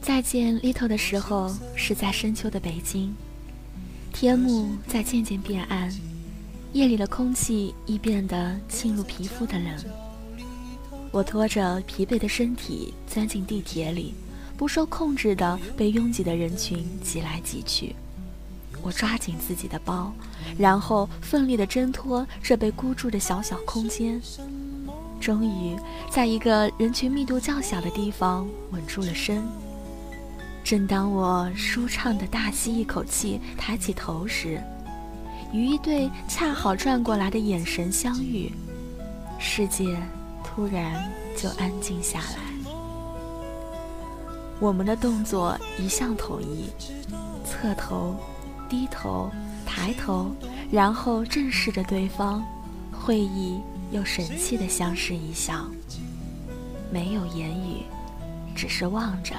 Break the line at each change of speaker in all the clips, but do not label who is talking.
再见 Lito 的时候，是在深秋的北京，天幕在渐渐变暗，夜里的空气亦变得沁入皮肤的冷。我拖着疲惫的身体钻进地铁里，不受控制的被拥挤的人群挤来挤去。我抓紧自己的包，然后奋力地挣脱这被箍住的小小空间。终于，在一个人群密度较小的地方稳住了身。正当我舒畅地大吸一口气，抬起头时，与一对恰好转过来的眼神相遇，世界突然就安静下来。我们的动作一向统一：侧头、低头、抬头，然后正视着对方，会意。又神气的相视一笑，没有言语，只是望着，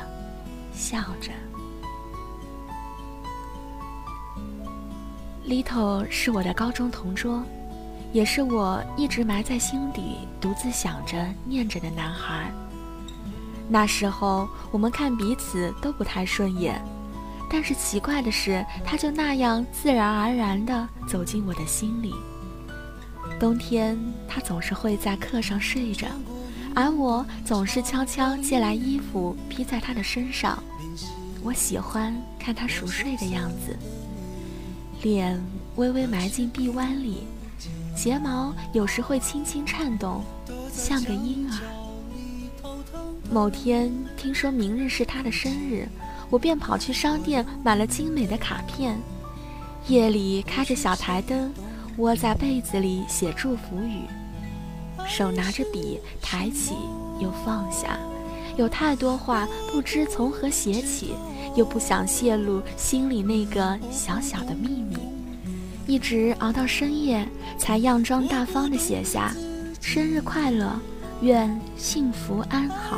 笑着。Little 是我的高中同桌，也是我一直埋在心底、独自想着、念着的男孩。那时候我们看彼此都不太顺眼，但是奇怪的是，他就那样自然而然地走进我的心里。冬天，他总是会在课上睡着，而我总是悄悄借来衣服披在他的身上。我喜欢看他熟睡的样子，脸微微埋进臂弯里，睫毛有时会轻轻颤动，像个婴儿。某天听说明日是他的生日，我便跑去商店买了精美的卡片，夜里开着小台灯。窝在被子里写祝福语，手拿着笔抬起又放下，有太多话不知从何写起，又不想泄露心里那个小小的秘密，一直熬到深夜才佯装大方地写下“生日快乐，愿幸福安好”。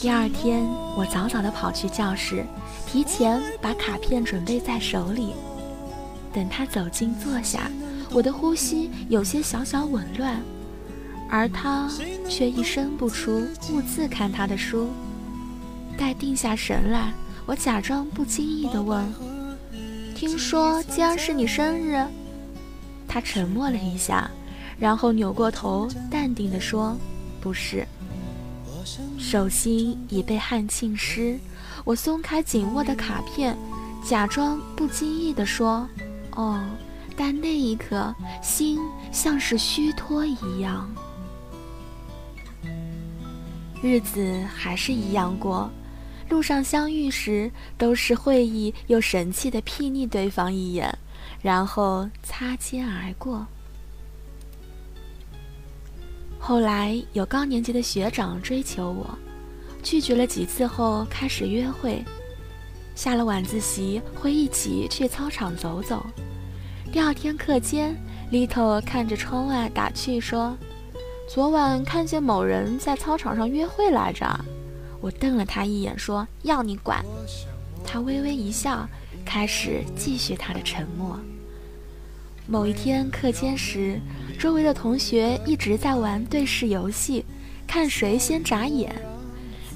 第二天，我早早地跑去教室，提前把卡片准备在手里。等他走近坐下，我的呼吸有些小小紊乱，而他却一声不出，兀自看他的书。待定下神来，我假装不经意地问：“听说今儿是你生日？”他沉默了一下，然后扭过头，淡定地说：“不是。”手心已被汗浸湿，我松开紧握的卡片，假装不经意地说。哦，但那一刻，心像是虚脱一样。日子还是一样过，路上相遇时，都是会意又神气的睥睨对方一眼，然后擦肩而过。后来有高年级的学长追求我，拒绝了几次后，开始约会。下了晚自习会一起去操场走走。第二天课间，Little 看着窗外打趣说：“昨晚看见某人在操场上约会来着。”我瞪了他一眼说：“要你管！”他微微一笑，开始继续他的沉默。某一天课间时，周围的同学一直在玩对视游戏，看谁先眨眼。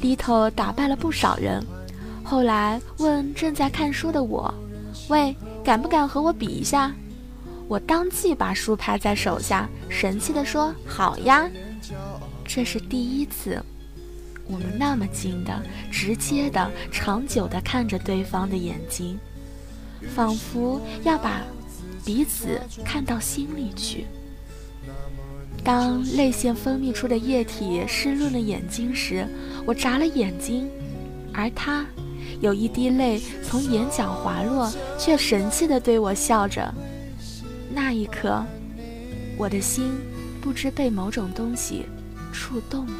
Little 打败了不少人。后来问正在看书的我：“喂，敢不敢和我比一下？”我当即把书拍在手下，神气地说：“好呀！”这是第一次，我们那么近的、直接的、长久的看着对方的眼睛，仿佛要把彼此看到心里去。当泪腺分泌出的液体湿润了眼睛时，我眨了眼睛，而他。有一滴泪从眼角滑落，却神气地对我笑着。那一刻，我的心不知被某种东西触动了。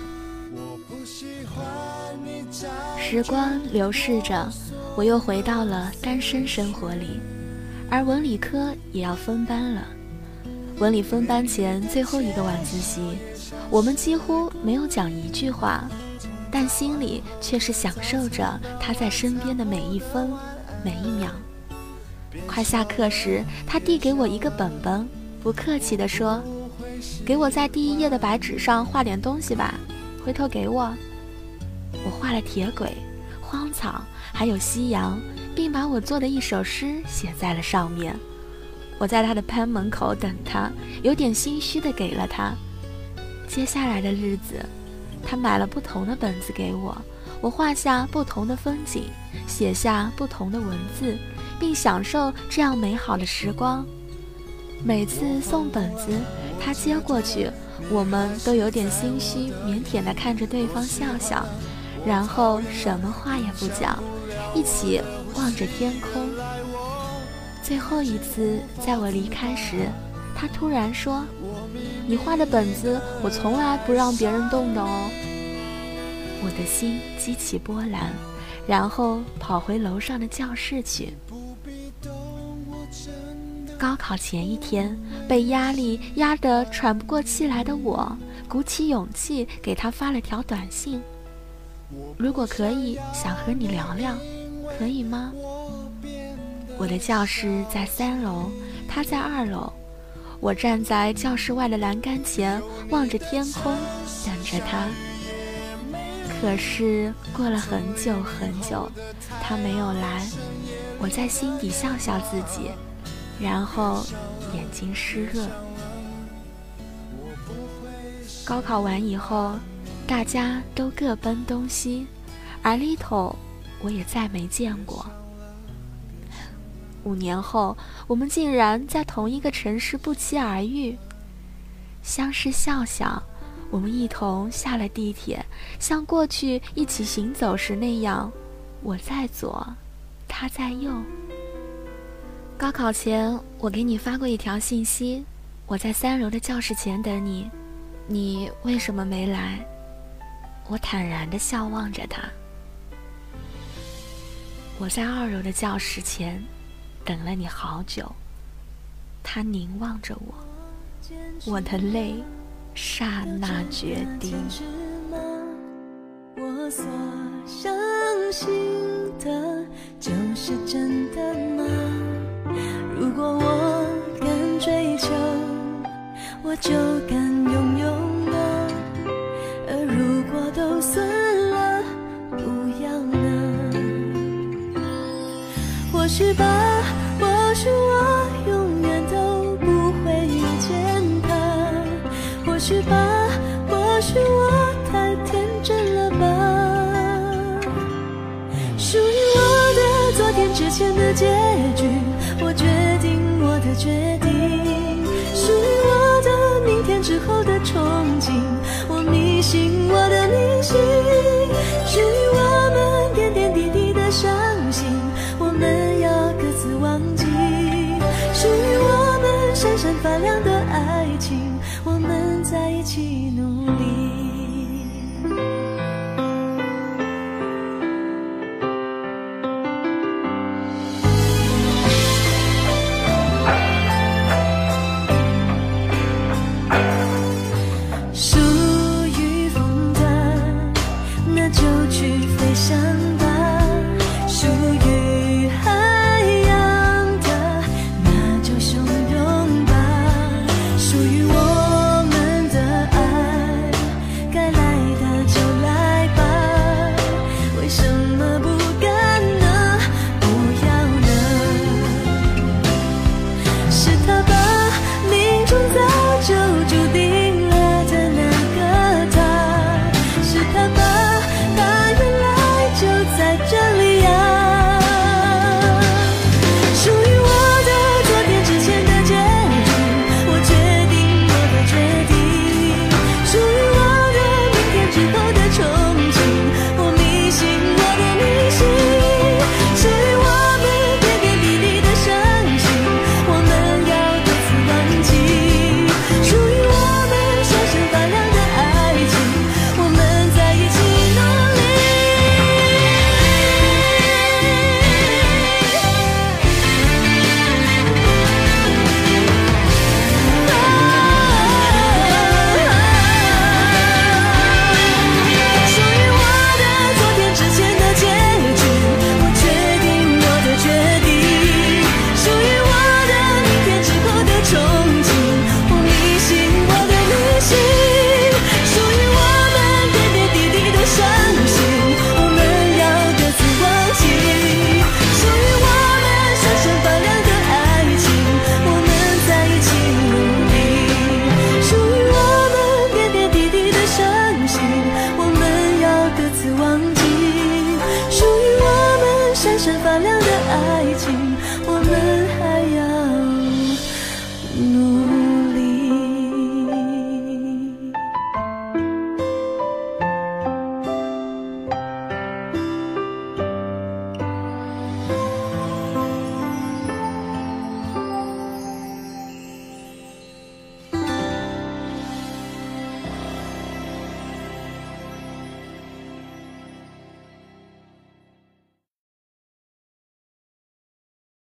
时光流逝着，我又回到了单身生活里，而文理科也要分班了。文理分班前最后一个晚自习，我们几乎没有讲一句话。但心里却是享受着他在身边的每一分每一秒。快下课时，他递给我一个本本，不客气地说：“给我在第一页的白纸上画点东西吧，回头给我。”我画了铁轨，荒草，还有夕阳，并把我做的一首诗写在了上面。我在他的班门口等他，有点心虚的给了他。接下来的日子，他买了不同的本子给我，我画下不同的风景，写下不同的文字，并享受这样美好的时光。每次送本子，他接过去，我们都有点心虚，腼腆地看着对方笑笑，然后什么话也不讲，一起望着天空。最后一次，在我离开时，他突然说：“你画的本子，我从来不让别人动的哦。”我的心激起波澜，然后跑回楼上的教室去。高考前一天，被压力压得喘不过气来的我，鼓起勇气给他发了条短信：“如果可以，想和你聊聊，可以吗？”我的教室在三楼，他在二楼。我站在教室外的栏杆前，望着天空，等着他。可是过了很久很久，他没有来。我在心底笑笑自己。然后眼睛湿润。高考完以后，大家都各奔东西，而 Little 我也再没见过。五年后，我们竟然在同一个城市不期而遇，相视笑笑。我们一同下了地铁，像过去一起行走时那样，我在左，他在右。高考前，我给你发过一条信息，我在三楼的教室前等你，你为什么没来？我坦然的笑望着他。我在二楼的教室前等了你好久，他凝望着我，我的泪刹那决堤。我所相信的，就是这许吧，或许我太天真了吧。属于我的昨天之前的结局。我决定我的决定，属于我的明天之后的憧憬。我迷信我的迷信。